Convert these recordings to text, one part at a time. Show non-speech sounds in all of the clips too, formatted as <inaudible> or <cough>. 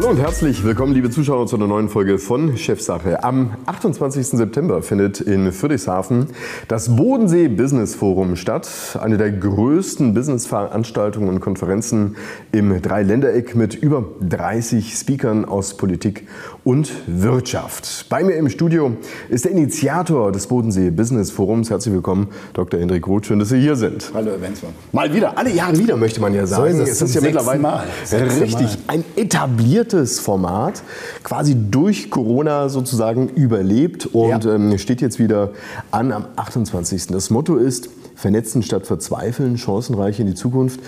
Hallo und herzlich willkommen, liebe Zuschauer, zu einer neuen Folge von Chefsache. Am 28. September findet in Friedrichshafen das Bodensee Business Forum statt. Eine der größten Businessveranstaltungen und Konferenzen im Dreiländereck mit über 30 Speakern aus Politik und Wirtschaft. Bei mir im Studio ist der Initiator des Bodensee Business Forums. Herzlich willkommen, Dr. Hendrik Roth. Schön, dass Sie hier sind. Hallo, Herr Wenzmann. Mal wieder, alle Jahre wieder, möchte man ja sagen. So ist es, es ist ja mittlerweile Mal. richtig ein etabliertes Format, quasi durch Corona sozusagen überlebt und ja. ähm, steht jetzt wieder an am 28. Das Motto ist, vernetzen statt verzweifeln, chancenreich in die Zukunft.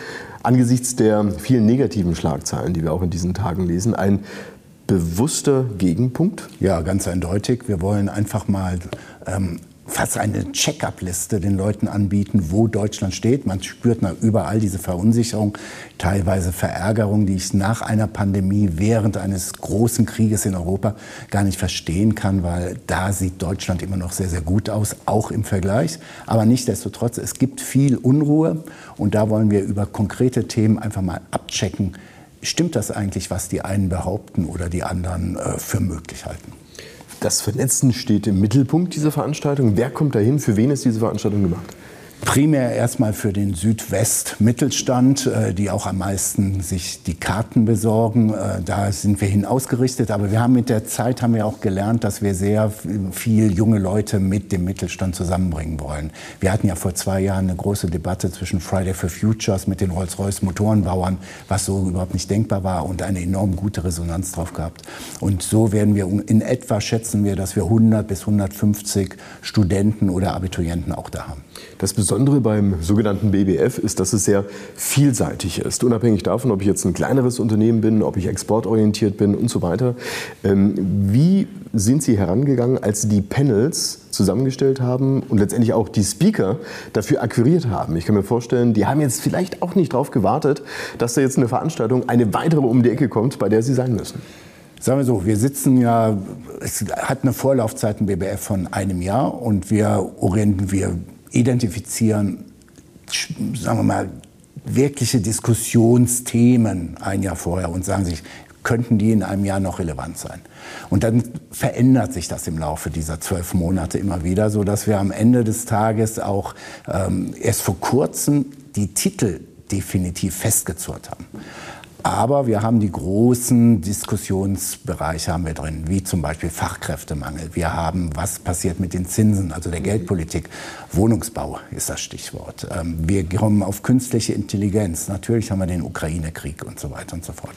Angesichts der vielen negativen Schlagzeilen, die wir auch in diesen Tagen lesen, ein bewusster Gegenpunkt? Ja, ganz eindeutig. Wir wollen einfach mal ähm, fast eine Check-up-Liste den Leuten anbieten, wo Deutschland steht. Man spürt überall diese Verunsicherung, teilweise Verärgerung, die ich nach einer Pandemie während eines großen Krieges in Europa gar nicht verstehen kann, weil da sieht Deutschland immer noch sehr, sehr gut aus, auch im Vergleich. Aber nichtsdestotrotz, es gibt viel Unruhe und da wollen wir über konkrete Themen einfach mal abchecken, stimmt das eigentlich, was die einen behaupten oder die anderen äh, für möglich halten? Das Vernetzen steht im Mittelpunkt dieser Veranstaltung. Wer kommt dahin? Für wen ist diese Veranstaltung gemacht? Primär erstmal für den Südwest-Mittelstand, äh, die auch am meisten sich die Karten besorgen. Äh, da sind wir hin ausgerichtet. Aber wir haben mit der Zeit haben wir auch gelernt, dass wir sehr viel junge Leute mit dem Mittelstand zusammenbringen wollen. Wir hatten ja vor zwei Jahren eine große Debatte zwischen Friday for Futures mit den Rolls-Royce Motorenbauern, was so überhaupt nicht denkbar war und eine enorm gute Resonanz drauf gehabt. Und so werden wir in etwa schätzen wir, dass wir 100 bis 150 Studenten oder Abiturienten auch da haben. Das Besondere beim sogenannten BBF ist, dass es sehr vielseitig ist. Unabhängig davon, ob ich jetzt ein kleineres Unternehmen bin, ob ich exportorientiert bin und so weiter. Ähm, wie sind Sie herangegangen, als Sie die Panels zusammengestellt haben und letztendlich auch die Speaker dafür akquiriert haben? Ich kann mir vorstellen, die haben jetzt vielleicht auch nicht darauf gewartet, dass da jetzt eine Veranstaltung, eine weitere um die Ecke kommt, bei der sie sein müssen. Sagen wir so, wir sitzen ja, es hat eine Vorlaufzeit ein BBF von einem Jahr und wir orientieren, wir identifizieren, sagen wir mal, wirkliche Diskussionsthemen ein Jahr vorher und sagen sich, könnten die in einem Jahr noch relevant sein? Und dann verändert sich das im Laufe dieser zwölf Monate immer wieder, so dass wir am Ende des Tages auch ähm, erst vor kurzem die Titel definitiv festgezurrt haben. Aber wir haben die großen Diskussionsbereiche haben wir drin, wie zum Beispiel Fachkräftemangel. Wir haben, was passiert mit den Zinsen, also der Geldpolitik. Wohnungsbau ist das Stichwort. Ähm, wir kommen auf künstliche Intelligenz. Natürlich haben wir den Ukraine-Krieg und so weiter und so fort.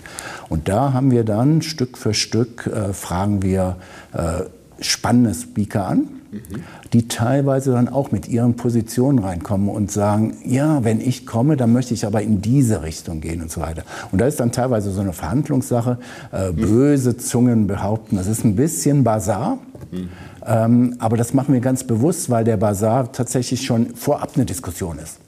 Und da haben wir dann Stück für Stück, äh, fragen wir äh, spannende Speaker an die teilweise dann auch mit ihren Positionen reinkommen und sagen, ja, wenn ich komme, dann möchte ich aber in diese Richtung gehen und so weiter. Und da ist dann teilweise so eine Verhandlungssache. Äh, böse Zungen behaupten, das ist ein bisschen Bazar. Mhm. Ähm, aber das machen wir ganz bewusst, weil der Bazar tatsächlich schon vorab eine Diskussion ist.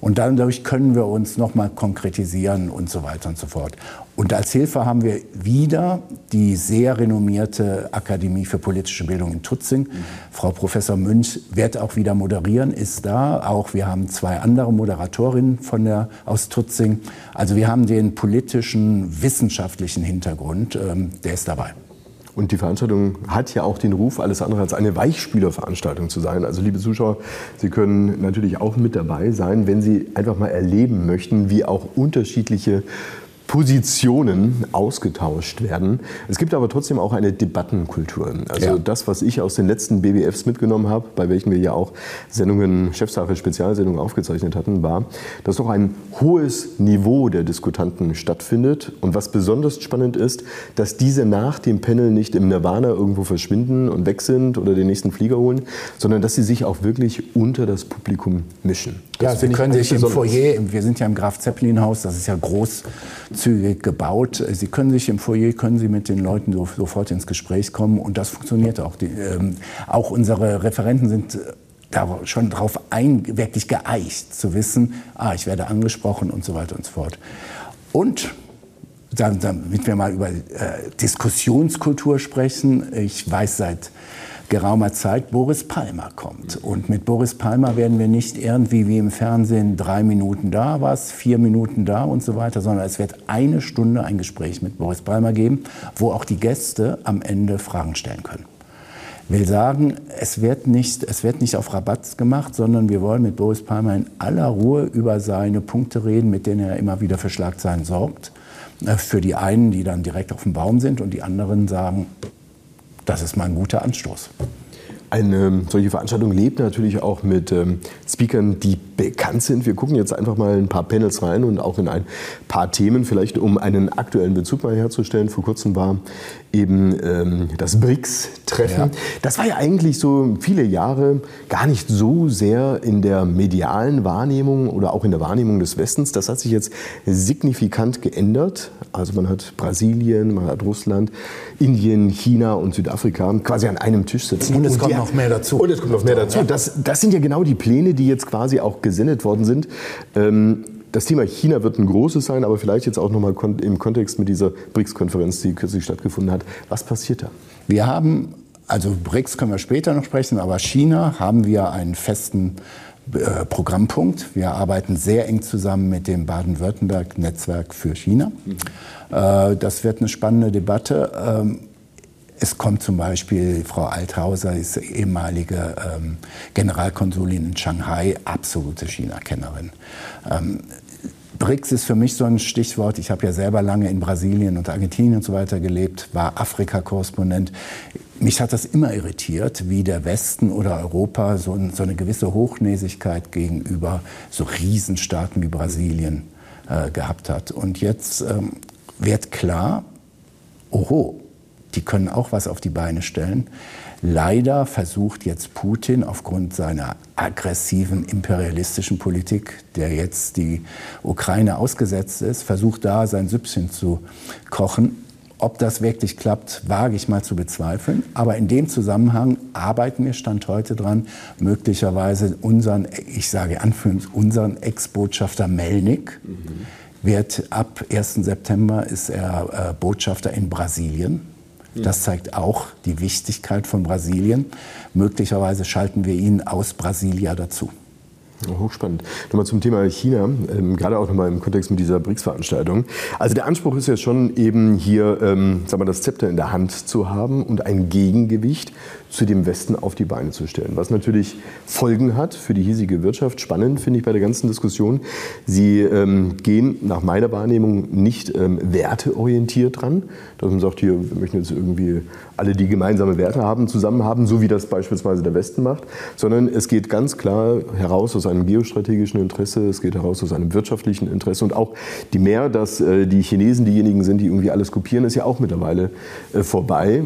Und dadurch können wir uns nochmal konkretisieren und so weiter und so fort. Und als Hilfe haben wir wieder die sehr renommierte Akademie für politische Bildung in Tutzing. Mhm. Frau Professor Münch wird auch wieder moderieren, ist da. Auch wir haben zwei andere Moderatorinnen von der, aus Tutzing. Also wir haben den politischen, wissenschaftlichen Hintergrund, ähm, der ist dabei. Und die Veranstaltung hat ja auch den Ruf, alles andere als eine Weichspülerveranstaltung zu sein. Also liebe Zuschauer, Sie können natürlich auch mit dabei sein, wenn Sie einfach mal erleben möchten, wie auch unterschiedliche Positionen ausgetauscht werden. Es gibt aber trotzdem auch eine Debattenkultur. Also ja. das, was ich aus den letzten BBFs mitgenommen habe, bei welchen wir ja auch Sendungen, Chefsache, Spezialsendungen aufgezeichnet hatten, war, dass doch ein hohes Niveau der Diskutanten stattfindet. Und was besonders spannend ist, dass diese nach dem Panel nicht im Nirvana irgendwo verschwinden und weg sind oder den nächsten Flieger holen, sondern dass sie sich auch wirklich unter das Publikum mischen. Das ja, Sie können sich im Foyer, wir sind ja im Graf Zeppelin Haus, das ist ja großzügig gebaut. Sie können sich im Foyer, können Sie mit den Leuten so, sofort ins Gespräch kommen und das funktioniert auch. Die, ähm, auch unsere Referenten sind äh, da schon darauf ein, wirklich geeicht, zu wissen, ah, ich werde angesprochen und so weiter und so fort. Und damit wir mal über äh, Diskussionskultur sprechen, ich weiß seit geraumer Zeit Boris Palmer kommt. Und mit Boris Palmer werden wir nicht irgendwie wie im Fernsehen drei Minuten da was, vier Minuten da und so weiter, sondern es wird eine Stunde ein Gespräch mit Boris Palmer geben, wo auch die Gäste am Ende Fragen stellen können will sagen, es wird, nicht, es wird nicht auf Rabatz gemacht, sondern wir wollen mit Boris Palmer in aller Ruhe über seine Punkte reden, mit denen er immer wieder für Schlagzeilen sorgt. Äh, für die einen, die dann direkt auf dem Baum sind und die anderen sagen, das ist mal ein guter Anstoß. Eine solche Veranstaltung lebt natürlich auch mit ähm, Speakern, die bekannt sind. Wir gucken jetzt einfach mal ein paar Panels rein und auch in ein paar Themen, vielleicht um einen aktuellen Bezug mal herzustellen. Vor kurzem war eben ähm, das BRICS-Treffen. Ja. Das war ja eigentlich so viele Jahre gar nicht so sehr in der medialen Wahrnehmung oder auch in der Wahrnehmung des Westens. Das hat sich jetzt signifikant geändert. Also man hat Brasilien, man hat Russland, Indien, China und Südafrika quasi an einem Tisch sitzen. Und es kommt noch mehr dazu. Und es kommt noch mehr dazu. Das, das sind ja genau die Pläne, die jetzt quasi auch gesendet worden sind. Ähm, das Thema China wird ein großes sein, aber vielleicht jetzt auch nochmal im Kontext mit dieser BRICS-Konferenz, die kürzlich stattgefunden hat. Was passiert da? Wir haben, also BRICS können wir später noch sprechen, aber China haben wir einen festen äh, Programmpunkt. Wir arbeiten sehr eng zusammen mit dem Baden-Württemberg-Netzwerk für China. Mhm. Äh, das wird eine spannende Debatte. Ähm, es kommt zum Beispiel, Frau Althauser ist ehemalige ähm, Generalkonsulin in Shanghai, absolute China-Kennerin. Ähm, BRICS ist für mich so ein Stichwort. Ich habe ja selber lange in Brasilien und Argentinien und so weiter gelebt, war Afrika-Korrespondent. Mich hat das immer irritiert, wie der Westen oder Europa so, so eine gewisse Hochnäsigkeit gegenüber so Riesenstaaten wie Brasilien äh, gehabt hat. Und jetzt ähm, wird klar, oho, die können auch was auf die Beine stellen. Leider versucht jetzt Putin aufgrund seiner aggressiven imperialistischen Politik, der jetzt die Ukraine ausgesetzt ist, versucht da sein Süppchen zu kochen. Ob das wirklich klappt, wage ich mal zu bezweifeln. Aber in dem Zusammenhang arbeiten wir Stand heute dran, möglicherweise unseren, ich sage Anführungs, unseren Ex-Botschafter Melnik mhm. wird ab 1. September ist er äh, Botschafter in Brasilien das zeigt auch die Wichtigkeit von Brasilien. Möglicherweise schalten wir ihn aus Brasilia dazu. Hochspannend. Nochmal zum Thema China, ähm, gerade auch nochmal im Kontext mit dieser BRICS-Veranstaltung. Also der Anspruch ist ja schon eben hier, ähm, sagen wir, das Zepter in der Hand zu haben und ein Gegengewicht zu dem Westen auf die Beine zu stellen. Was natürlich Folgen hat für die hiesige Wirtschaft. Spannend finde ich bei der ganzen Diskussion. Sie ähm, gehen nach meiner Wahrnehmung nicht ähm, werteorientiert dran, dass man sagt, hier, wir möchten jetzt irgendwie alle, die gemeinsame Werte haben, zusammen haben, so wie das beispielsweise der Westen macht, sondern es geht ganz klar heraus aus einem geostrategischen Interesse, es geht heraus aus einem wirtschaftlichen Interesse und auch die mehr, dass äh, die Chinesen diejenigen sind, die irgendwie alles kopieren, ist ja auch mittlerweile äh, vorbei.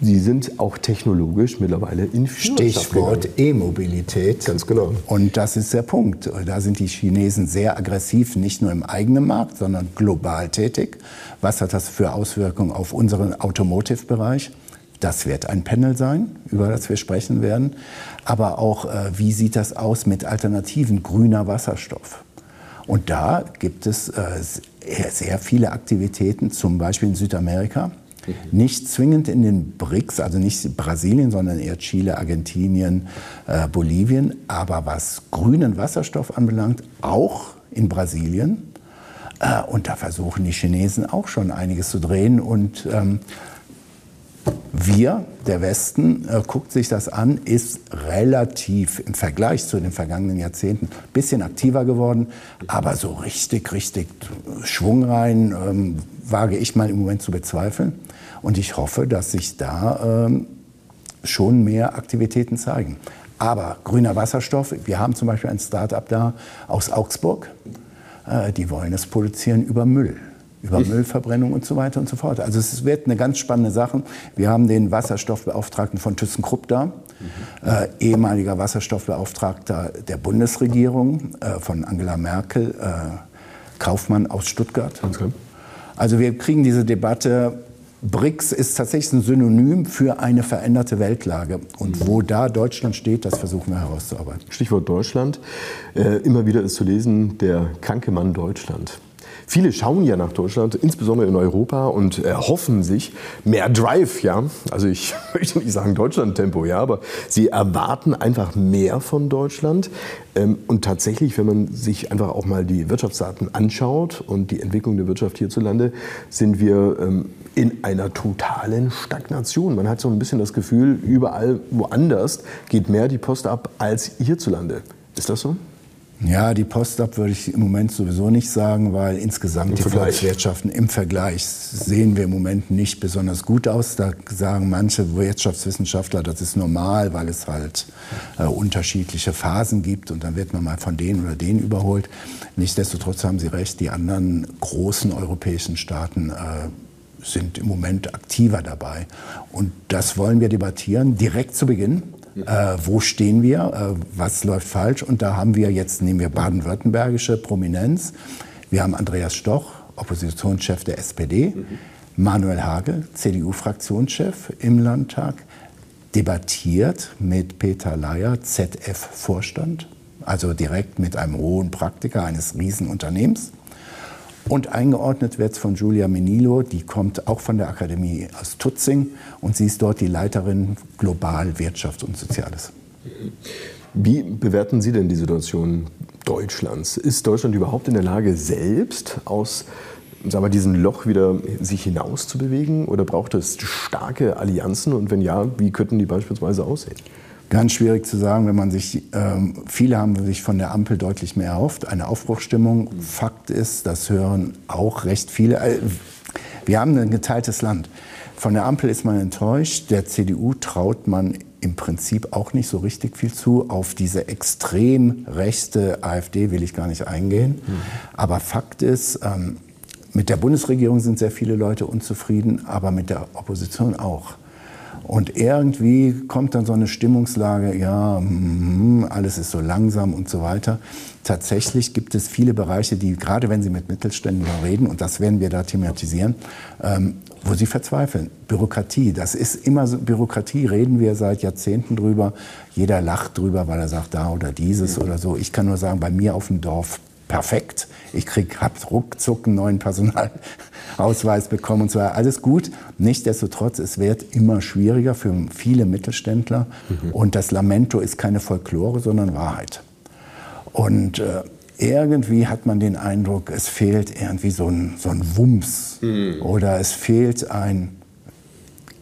Sie sind auch technologisch mittlerweile in Stichwort E-Mobilität. Ganz genau. Und das ist der Punkt. Da sind die Chinesen sehr aggressiv, nicht nur im eigenen Markt, sondern global tätig. Was hat das für Auswirkungen auf unseren Automotive-Bereich? Das wird ein Panel sein, über das wir sprechen werden. Aber auch, äh, wie sieht das aus mit Alternativen grüner Wasserstoff? Und da gibt es äh, sehr viele Aktivitäten, zum Beispiel in Südamerika. Mhm. Nicht zwingend in den BRICS, also nicht Brasilien, sondern eher Chile, Argentinien, äh, Bolivien. Aber was grünen Wasserstoff anbelangt, auch in Brasilien. Äh, und da versuchen die Chinesen auch schon einiges zu drehen. Und ähm, wir, der Westen, äh, guckt sich das an, ist relativ im Vergleich zu den vergangenen Jahrzehnten ein bisschen aktiver geworden, aber so richtig, richtig Schwung rein ähm, wage ich mal im Moment zu bezweifeln. Und ich hoffe, dass sich da ähm, schon mehr Aktivitäten zeigen. Aber grüner Wasserstoff, wir haben zum Beispiel ein Start-up da aus Augsburg, äh, die wollen es produzieren über Müll über Müllverbrennung und so weiter und so fort. Also es wird eine ganz spannende Sache. Wir haben den Wasserstoffbeauftragten von ThyssenKrupp da, mhm. äh, ehemaliger Wasserstoffbeauftragter der Bundesregierung äh, von Angela Merkel, äh, Kaufmann aus Stuttgart. Also wir kriegen diese Debatte. BRICS ist tatsächlich ein Synonym für eine veränderte Weltlage. Und wo da Deutschland steht, das versuchen wir herauszuarbeiten. Stichwort Deutschland. Äh, immer wieder ist zu lesen, der kranke Mann Deutschland. Viele schauen ja nach Deutschland, insbesondere in Europa, und erhoffen sich mehr Drive, ja. Also ich <laughs> möchte nicht sagen Deutschland-Tempo, ja, aber sie erwarten einfach mehr von Deutschland. Ähm, und tatsächlich, wenn man sich einfach auch mal die Wirtschaftsdaten anschaut und die Entwicklung der Wirtschaft hierzulande, sind wir ähm, in einer totalen Stagnation. Man hat so ein bisschen das Gefühl, überall woanders geht mehr die Post ab als hierzulande. Ist das so? Ja, die Post ab würde ich im Moment sowieso nicht sagen, weil insgesamt Im die Vergleich. Volkswirtschaften im Vergleich sehen wir im Moment nicht besonders gut aus. Da sagen manche Wirtschaftswissenschaftler, das ist normal, weil es halt äh, unterschiedliche Phasen gibt und dann wird man mal von denen oder denen überholt. Nichtsdestotrotz haben Sie recht, die anderen großen europäischen Staaten äh, sind im Moment aktiver dabei. Und das wollen wir debattieren, direkt zu Beginn. Äh, wo stehen wir? Äh, was läuft falsch? Und da haben wir jetzt, nehmen wir baden-württembergische Prominenz. Wir haben Andreas Stoch, Oppositionschef der SPD, mhm. Manuel Hage, CDU-Fraktionschef im Landtag, debattiert mit Peter Leier, ZF-Vorstand, also direkt mit einem hohen Praktiker eines Riesenunternehmens. Und eingeordnet wird es von Giulia Menilo, die kommt auch von der Akademie aus Tutzing und sie ist dort die Leiterin Global Wirtschaft und Soziales. Wie bewerten Sie denn die Situation Deutschlands? Ist Deutschland überhaupt in der Lage, selbst aus sagen wir, diesem Loch wieder sich hinaus zu bewegen? Oder braucht es starke Allianzen? Und wenn ja, wie könnten die beispielsweise aussehen? Ganz schwierig zu sagen, wenn man sich, ähm, viele haben sich von der Ampel deutlich mehr erhofft, eine Aufbruchstimmung. Fakt ist, das hören auch recht viele. Äh, wir haben ein geteiltes Land. Von der Ampel ist man enttäuscht. Der CDU traut man im Prinzip auch nicht so richtig viel zu. Auf diese extrem rechte AfD will ich gar nicht eingehen. Mhm. Aber Fakt ist, ähm, mit der Bundesregierung sind sehr viele Leute unzufrieden, aber mit der Opposition auch. Und irgendwie kommt dann so eine Stimmungslage, ja, mm, alles ist so langsam und so weiter. Tatsächlich gibt es viele Bereiche, die, gerade wenn Sie mit Mittelständlern reden, und das werden wir da thematisieren, ähm, wo sie verzweifeln. Bürokratie, das ist immer so, Bürokratie, reden wir seit Jahrzehnten drüber. Jeder lacht drüber, weil er sagt, da oder dieses oder so. Ich kann nur sagen, bei mir auf dem Dorf perfekt. Ich krieg, hab ruckzuck einen neuen Personalausweis bekommen und so weiter. Alles gut. Nichtsdestotrotz, es wird immer schwieriger für viele Mittelständler. Mhm. Und das Lamento ist keine Folklore, sondern Wahrheit. Und äh, irgendwie hat man den Eindruck, es fehlt irgendwie so ein, so ein Wumms. Mhm. Oder es fehlt ein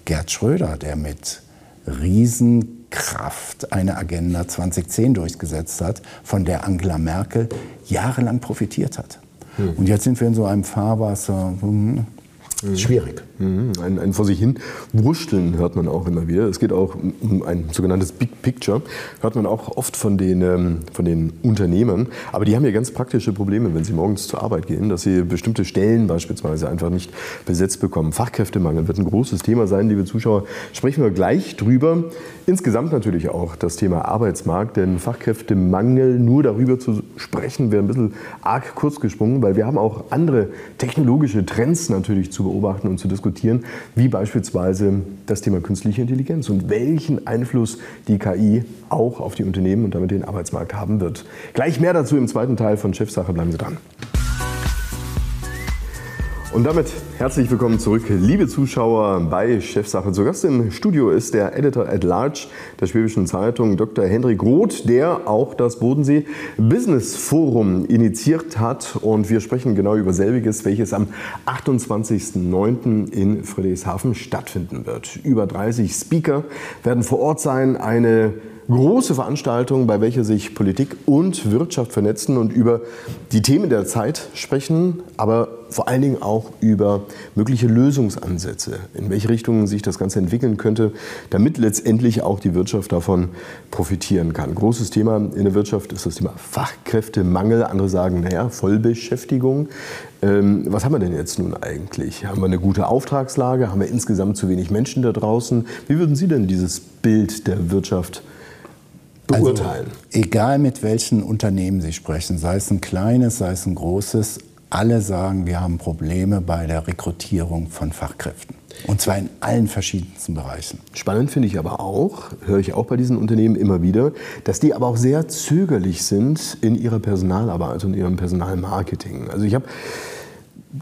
Gerd Schröder, der mit riesen Kraft eine Agenda 2010 durchgesetzt hat, von der Angela Merkel jahrelang profitiert hat. Hm. Und jetzt sind wir in so einem Fahrwasser. Hm, Mhm. Schwierig. Mhm. Ein, ein, vor sich hin wursteln hört man auch immer wieder. Es geht auch um ein sogenanntes Big Picture. Hört man auch oft von den, ähm, von den Unternehmern. Aber die haben ja ganz praktische Probleme, wenn sie morgens zur Arbeit gehen, dass sie bestimmte Stellen beispielsweise einfach nicht besetzt bekommen. Fachkräftemangel wird ein großes Thema sein, liebe Zuschauer. Sprechen wir gleich drüber. Insgesamt natürlich auch das Thema Arbeitsmarkt, denn Fachkräftemangel, nur darüber zu sprechen, wäre ein bisschen arg kurz gesprungen, weil wir haben auch andere technologische Trends natürlich zu beobachten und zu diskutieren, wie beispielsweise das Thema künstliche Intelligenz und welchen Einfluss die KI auch auf die Unternehmen und damit den Arbeitsmarkt haben wird. Gleich mehr dazu im zweiten Teil von Chefsache. Bleiben Sie dran. Und damit herzlich willkommen zurück, liebe Zuschauer bei Chefsache. Zu Gast im Studio ist der Editor at Large der Schwäbischen Zeitung, Dr. Hendrik Roth, der auch das Bodensee Business Forum initiiert hat. Und wir sprechen genau über selbiges, welches am 28.09. in Friedrichshafen stattfinden wird. Über 30 Speaker werden vor Ort sein. Eine große Veranstaltung, bei welcher sich Politik und Wirtschaft vernetzen und über die Themen der Zeit sprechen, aber vor allen Dingen auch über mögliche Lösungsansätze, in welche Richtung sich das Ganze entwickeln könnte, damit letztendlich auch die Wirtschaft davon profitieren kann. Großes Thema in der Wirtschaft ist das Thema Fachkräftemangel. Andere sagen, naja, Vollbeschäftigung. Ähm, was haben wir denn jetzt nun eigentlich? Haben wir eine gute Auftragslage? Haben wir insgesamt zu wenig Menschen da draußen? Wie würden Sie denn dieses Bild der Wirtschaft beurteilen? Also, egal mit welchen Unternehmen Sie sprechen, sei es ein kleines, sei es ein großes, alle sagen, wir haben Probleme bei der Rekrutierung von Fachkräften. Und zwar in allen verschiedensten Bereichen. Spannend finde ich aber auch, höre ich auch bei diesen Unternehmen immer wieder, dass die aber auch sehr zögerlich sind in ihrer Personalarbeit und ihrem Personalmarketing. Also ich habe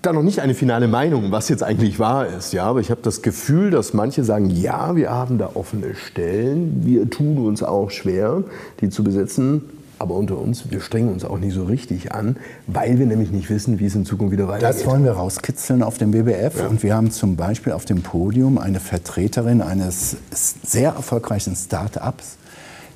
da noch nicht eine finale Meinung, was jetzt eigentlich wahr ist. Ja, aber ich habe das Gefühl, dass manche sagen, ja, wir haben da offene Stellen, wir tun uns auch schwer, die zu besetzen. Aber unter uns, wir strengen uns auch nicht so richtig an, weil wir nämlich nicht wissen, wie es in Zukunft wieder weitergeht. Das wollen wir rauskitzeln auf dem BBF. Ja. Und wir haben zum Beispiel auf dem Podium eine Vertreterin eines sehr erfolgreichen Start-ups,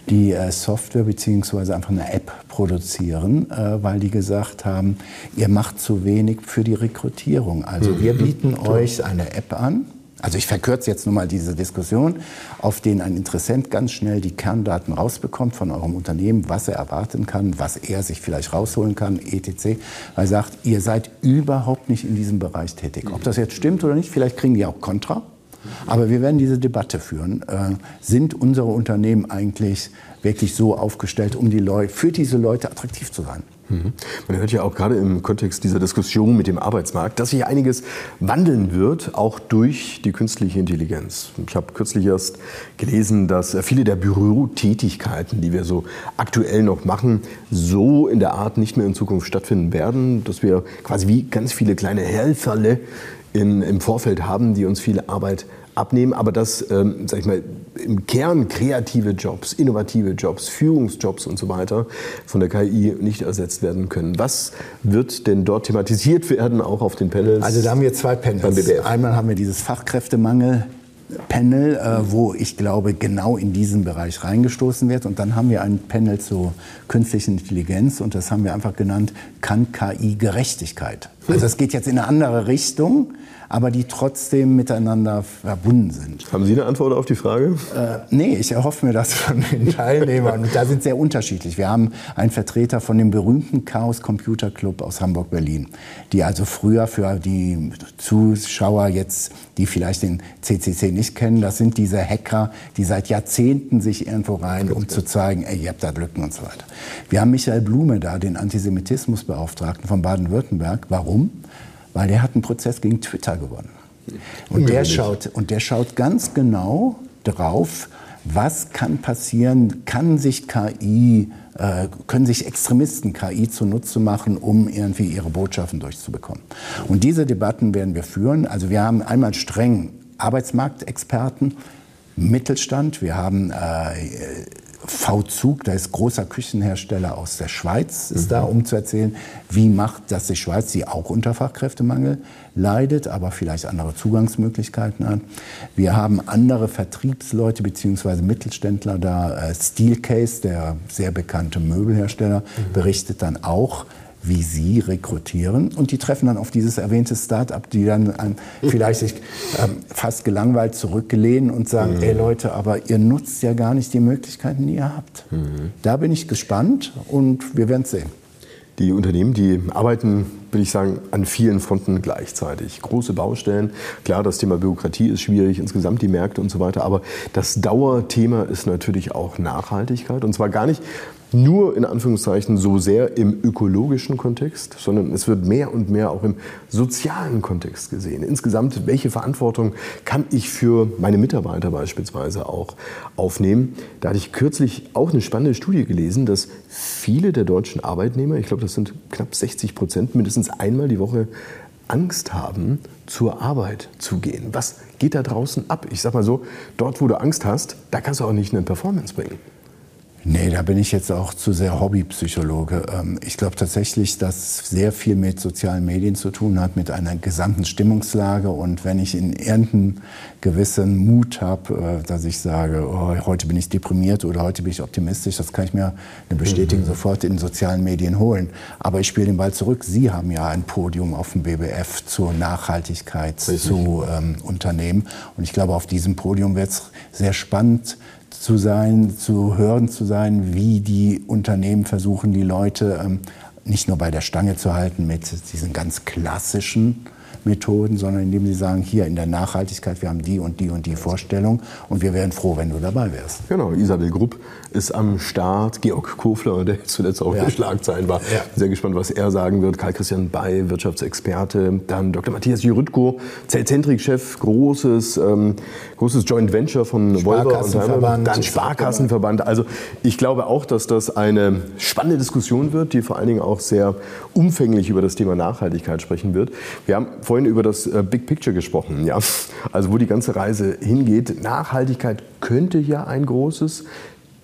die äh, Software bzw. einfach eine App produzieren, äh, weil die gesagt haben, ihr macht zu wenig für die Rekrutierung. Also wir mhm. bieten euch eine App an. Also ich verkürze jetzt nur mal diese Diskussion, auf denen ein Interessent ganz schnell die Kerndaten rausbekommt von eurem Unternehmen, was er erwarten kann, was er sich vielleicht rausholen kann, etc. Weil er sagt, ihr seid überhaupt nicht in diesem Bereich tätig. Ob das jetzt stimmt oder nicht, vielleicht kriegen die auch Kontra. Aber wir werden diese Debatte führen. Äh, sind unsere Unternehmen eigentlich wirklich so aufgestellt, um die Leute, für diese Leute attraktiv zu sein? Mhm. Man hört ja auch gerade im Kontext dieser Diskussion mit dem Arbeitsmarkt, dass sich einiges wandeln wird, auch durch die künstliche Intelligenz. Ich habe kürzlich erst gelesen, dass viele der Bürotätigkeiten, die wir so aktuell noch machen, so in der Art nicht mehr in Zukunft stattfinden werden, dass wir quasi wie ganz viele kleine Helferle in, im Vorfeld haben, die uns viel Arbeit abnehmen, aber dass, ähm, sag ich mal, im Kern kreative Jobs, innovative Jobs, Führungsjobs und so weiter von der KI nicht ersetzt werden können. Was wird denn dort thematisiert werden, auch auf den Panels? Also da haben wir zwei Panels. Einmal haben wir dieses Fachkräftemangel Panel, äh, wo ich glaube, genau in diesen Bereich reingestoßen wird. Und dann haben wir ein Panel zur künstlichen Intelligenz und das haben wir einfach genannt, kann KI Gerechtigkeit. Also es geht jetzt in eine andere Richtung aber die trotzdem miteinander verbunden sind. Haben Sie eine Antwort auf die Frage? Äh, nee, ich erhoffe mir das von den <laughs> Teilnehmern. Und da sind sehr unterschiedlich. Wir haben einen Vertreter von dem berühmten Chaos Computer Club aus Hamburg-Berlin, die also früher für die Zuschauer jetzt, die vielleicht den CCC nicht kennen, das sind diese Hacker, die seit Jahrzehnten sich irgendwo rein, um zu zeigen, ey, ihr habt da Lücken und so weiter. Wir haben Michael Blume da, den Antisemitismusbeauftragten von Baden-Württemberg. Warum? Weil der hat einen Prozess gegen Twitter gewonnen. Und der, schaut, und der schaut ganz genau drauf, was kann passieren, kann sich KI, äh, können sich Extremisten KI zunutze machen, um irgendwie ihre Botschaften durchzubekommen. Und diese Debatten werden wir führen. Also wir haben einmal streng Arbeitsmarktexperten, Mittelstand, wir haben äh, V-Zug, da ist großer Küchenhersteller aus der Schweiz, ist mhm. da, um zu erzählen, wie macht das die Schweiz, die auch unter Fachkräftemangel leidet, aber vielleicht andere Zugangsmöglichkeiten hat. Wir haben andere Vertriebsleute bzw. Mittelständler da. Äh, Steelcase, der sehr bekannte Möbelhersteller, mhm. berichtet dann auch, wie sie rekrutieren. Und die treffen dann auf dieses erwähnte Start-up, die dann ähm, vielleicht sich ähm, fast gelangweilt zurücklehnen und sagen, mhm. ey Leute, aber ihr nutzt ja gar nicht die Möglichkeiten, die ihr habt. Mhm. Da bin ich gespannt und wir werden es sehen. Die Unternehmen, die arbeiten, würde ich sagen, an vielen Fronten gleichzeitig. Große Baustellen. Klar, das Thema Bürokratie ist schwierig, insgesamt die Märkte und so weiter. Aber das Dauerthema ist natürlich auch Nachhaltigkeit. Und zwar gar nicht nur in Anführungszeichen so sehr im ökologischen Kontext, sondern es wird mehr und mehr auch im sozialen Kontext gesehen. Insgesamt, welche Verantwortung kann ich für meine Mitarbeiter beispielsweise auch aufnehmen? Da hatte ich kürzlich auch eine spannende Studie gelesen, dass viele der deutschen Arbeitnehmer, ich glaube, das sind knapp 60 Prozent, mindestens einmal die Woche Angst haben, zur Arbeit zu gehen. Was geht da draußen ab? Ich sag mal so, dort, wo du Angst hast, da kannst du auch nicht eine Performance bringen. Nee, da bin ich jetzt auch zu sehr Hobbypsychologe. Ähm, ich glaube tatsächlich, dass sehr viel mit sozialen Medien zu tun hat, mit einer gesamten Stimmungslage. Und wenn ich in irgendeinem gewissen Mut habe, äh, dass ich sage, oh, heute bin ich deprimiert oder heute bin ich optimistisch, das kann ich mir eine Bestätigung mhm. sofort in sozialen Medien holen. Aber ich spiele den Ball zurück. Sie haben ja ein Podium auf dem BBF zur Nachhaltigkeit zu ähm, Unternehmen. Und ich glaube, auf diesem Podium wird es sehr spannend zu sein, zu hören zu sein, wie die Unternehmen versuchen, die Leute ähm, nicht nur bei der Stange zu halten mit diesen ganz klassischen Methoden, sondern indem sie sagen, hier in der Nachhaltigkeit, wir haben die und die und die Vorstellung und wir wären froh, wenn du dabei wärst. Genau, Isabel Grupp ist am Start, Georg Kofler, der <laughs> zuletzt auch ja. in Schlagzeilen war. Ja. Sehr gespannt, was er sagen wird. Karl-Christian Bay, Wirtschaftsexperte, dann Dr. Matthias Jürütko, Zellzentrik-Chef, großes, ähm, großes Joint Venture von Volvo und Daimler, dann Sparkassenverband. Also ich glaube auch, dass das eine spannende Diskussion wird, die vor allen Dingen auch sehr umfänglich über das Thema Nachhaltigkeit sprechen wird. Wir haben vorhin über das äh, Big Picture gesprochen, ja. Also wo die ganze Reise hingeht. Nachhaltigkeit könnte ja ein großes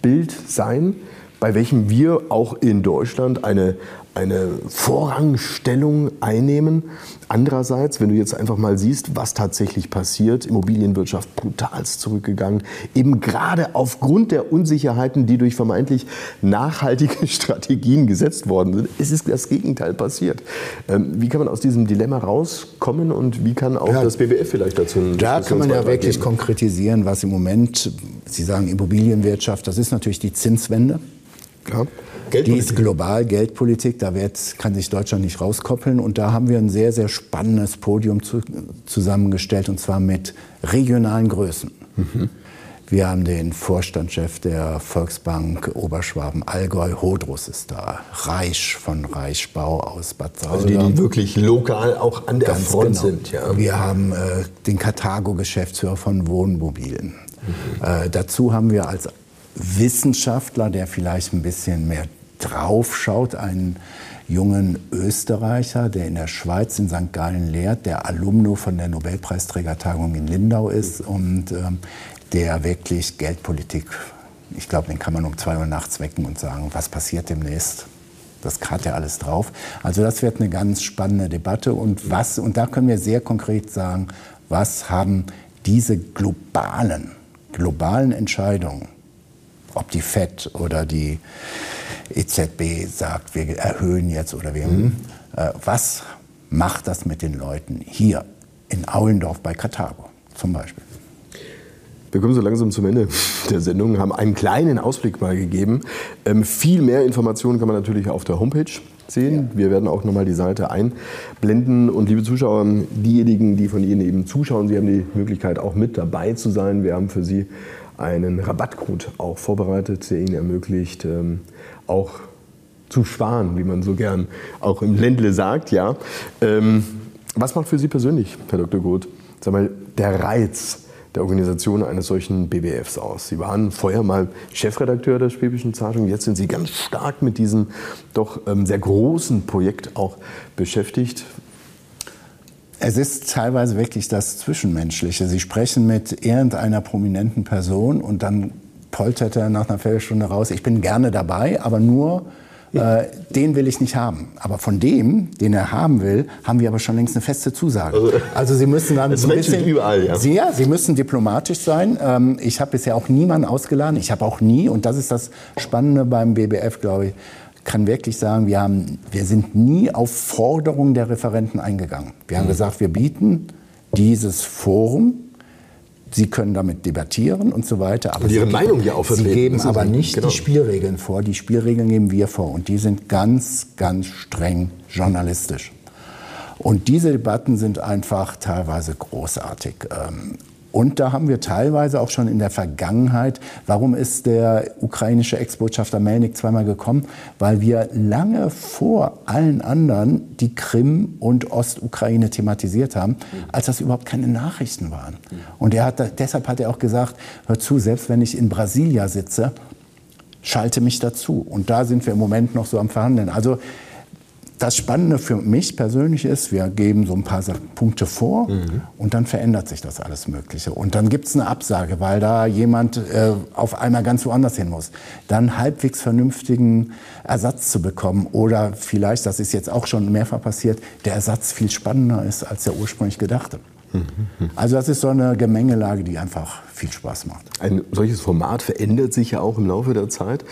Bild sein, bei welchem wir auch in Deutschland eine, eine Vorrangstellung einnehmen. Andererseits, wenn du jetzt einfach mal siehst, was tatsächlich passiert, Immobilienwirtschaft brutal zurückgegangen, eben gerade aufgrund der Unsicherheiten, die durch vermeintlich nachhaltige <laughs> Strategien gesetzt worden sind, ist es das Gegenteil passiert. Ähm, wie kann man aus diesem Dilemma rauskommen und wie kann auch ja, das BBF vielleicht dazu Da kann man ja wirklich geben? konkretisieren, was im Moment, Sie sagen Immobilienwirtschaft, das ist natürlich die Zinswende. Klar. Die ist global, Geldpolitik, da wird, kann sich Deutschland nicht rauskoppeln. Und da haben wir ein sehr, sehr spannendes Podium zu, zusammengestellt, und zwar mit regionalen Größen. Mhm. Wir haben den Vorstandschef der Volksbank Oberschwaben-Allgäu, Hodrus ist da, Reich von Reichsbau aus Bad Sauldam. Also die, die wirklich lokal auch an der Ganz Front genau. sind. Ja. Wir haben äh, den Karthago-Geschäftsführer von Wohnmobilen. Mhm. Äh, dazu haben wir als Wissenschaftler, der vielleicht ein bisschen mehr draufschaut, einen jungen Österreicher, der in der Schweiz in St. Gallen lehrt, der Alumno von der Nobelpreisträgertagung in Lindau ist und ähm, der wirklich Geldpolitik, ich glaube, den kann man um zwei Uhr nachts wecken und sagen, was passiert demnächst. Das hat ja alles drauf. Also das wird eine ganz spannende Debatte und was und da können wir sehr konkret sagen, was haben diese globalen globalen Entscheidungen, ob die FED oder die EZB sagt, wir erhöhen jetzt oder wir, mhm. äh, was macht das mit den Leuten hier in Aulendorf bei Karthago zum Beispiel? Wir kommen so langsam zum Ende <laughs> der Sendung, haben einen kleinen Ausblick mal gegeben. Ähm, viel mehr Informationen kann man natürlich auf der Homepage sehen. Ja. Wir werden auch nochmal die Seite einblenden. Und liebe Zuschauer, diejenigen, die von Ihnen eben zuschauen, Sie haben die Möglichkeit auch mit dabei zu sein. Wir haben für Sie einen Rabattcode auch vorbereitet, der Ihnen ermöglicht, ähm, auch zu sparen, wie man so gern auch im Ländle sagt. Ja. Ähm, was macht für Sie persönlich, Herr Dr. Groth, sag mal, der Reiz der Organisation eines solchen BBFs aus? Sie waren vorher mal Chefredakteur der Schwäbischen Zeitung, jetzt sind Sie ganz stark mit diesem doch ähm, sehr großen Projekt auch beschäftigt. Es ist teilweise wirklich das Zwischenmenschliche. Sie sprechen mit irgendeiner prominenten Person und dann poltert er nach einer Viertelstunde raus, ich bin gerne dabei, aber nur, äh, den will ich nicht haben. Aber von dem, den er haben will, haben wir aber schon längst eine feste Zusage. Also, also Sie müssen dann <laughs> so ein bisschen, überall, ja. Sie, ja, Sie müssen diplomatisch sein. Ähm, ich habe bisher auch niemanden ausgeladen. Ich habe auch nie, und das ist das Spannende beim BBF, glaube ich, kann wirklich sagen, wir, haben, wir sind nie auf Forderungen der Referenten eingegangen. Wir haben mhm. gesagt, wir bieten dieses Forum. Sie können damit debattieren und so weiter. Aber und Ihre Sie Meinung ja auch vertreten. Sie geben aber nicht genau. die Spielregeln vor. Die Spielregeln geben wir vor. Und die sind ganz, ganz streng journalistisch. Und diese Debatten sind einfach teilweise großartig. Und da haben wir teilweise auch schon in der Vergangenheit, warum ist der ukrainische Ex-Botschafter Melnik zweimal gekommen? Weil wir lange vor allen anderen die Krim und Ostukraine thematisiert haben, als das überhaupt keine Nachrichten waren. Und er hat, deshalb hat er auch gesagt, hör zu, selbst wenn ich in Brasilia sitze, schalte mich dazu. Und da sind wir im Moment noch so am Verhandeln. Also das Spannende für mich persönlich ist, wir geben so ein paar Punkte vor mhm. und dann verändert sich das alles Mögliche. Und dann gibt es eine Absage, weil da jemand äh, auf einmal ganz woanders hin muss. Dann halbwegs vernünftigen Ersatz zu bekommen oder vielleicht, das ist jetzt auch schon mehrfach passiert, der Ersatz viel spannender ist als der ursprünglich gedachte. Also das ist so eine Gemengelage, die einfach viel Spaß macht. Ein solches Format verändert sich ja auch im Laufe der Zeit.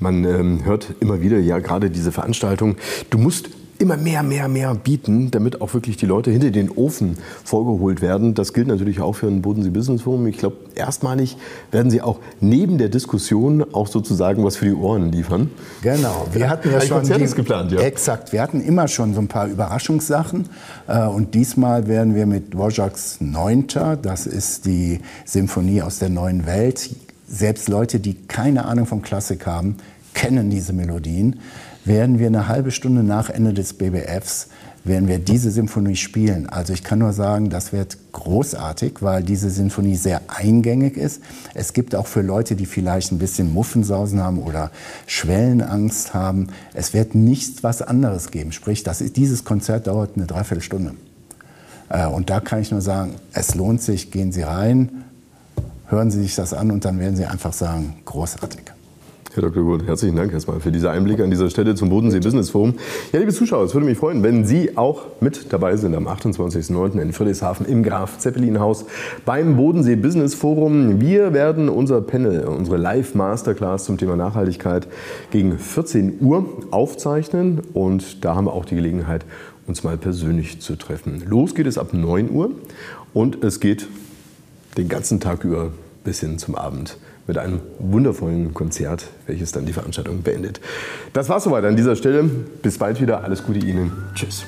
Man ähm, hört immer wieder, ja gerade diese Veranstaltung, du musst immer mehr, mehr, mehr bieten, damit auch wirklich die Leute hinter den Ofen vorgeholt werden. Das gilt natürlich auch für ein Bodensee Business Forum. Ich glaube, erstmalig werden Sie auch neben der Diskussion auch sozusagen was für die Ohren liefern. Genau. Wir hatten ja Ein schon Konzert die, ist geplant, ja. Exakt. Wir hatten immer schon so ein paar Überraschungssachen. Äh, Und diesmal werden wir mit Dvořáks Neunter, das ist die Symphonie aus der neuen Welt, selbst Leute, die keine Ahnung von Klassik haben, kennen diese Melodien, werden wir eine halbe Stunde nach Ende des BBFs werden wir diese Symphonie spielen. Also ich kann nur sagen, das wird großartig, weil diese Sinfonie sehr eingängig ist. Es gibt auch für Leute, die vielleicht ein bisschen Muffensausen haben oder Schwellenangst haben, es wird nichts was anderes geben. Sprich, das ist, dieses Konzert dauert eine Dreiviertelstunde. Äh, Und da kann ich nur sagen, es lohnt sich, gehen Sie rein, hören Sie sich das an und dann werden Sie einfach sagen, großartig. Herr Dr. Gurt, herzlichen Dank erstmal für diese Einblicke an dieser Stelle zum Bodensee Business Forum. Ja, liebe Zuschauer, es würde mich freuen, wenn Sie auch mit dabei sind am 28.09. in Friedrichshafen im Graf Zeppelin Haus beim Bodensee Business Forum. Wir werden unser Panel, unsere Live Masterclass zum Thema Nachhaltigkeit gegen 14 Uhr aufzeichnen und da haben wir auch die Gelegenheit, uns mal persönlich zu treffen. Los geht es ab 9 Uhr und es geht den ganzen Tag über bis hin zum Abend mit einem wundervollen Konzert, welches dann die Veranstaltung beendet. Das war's soweit an dieser Stelle. Bis bald wieder. Alles Gute Ihnen. Tschüss.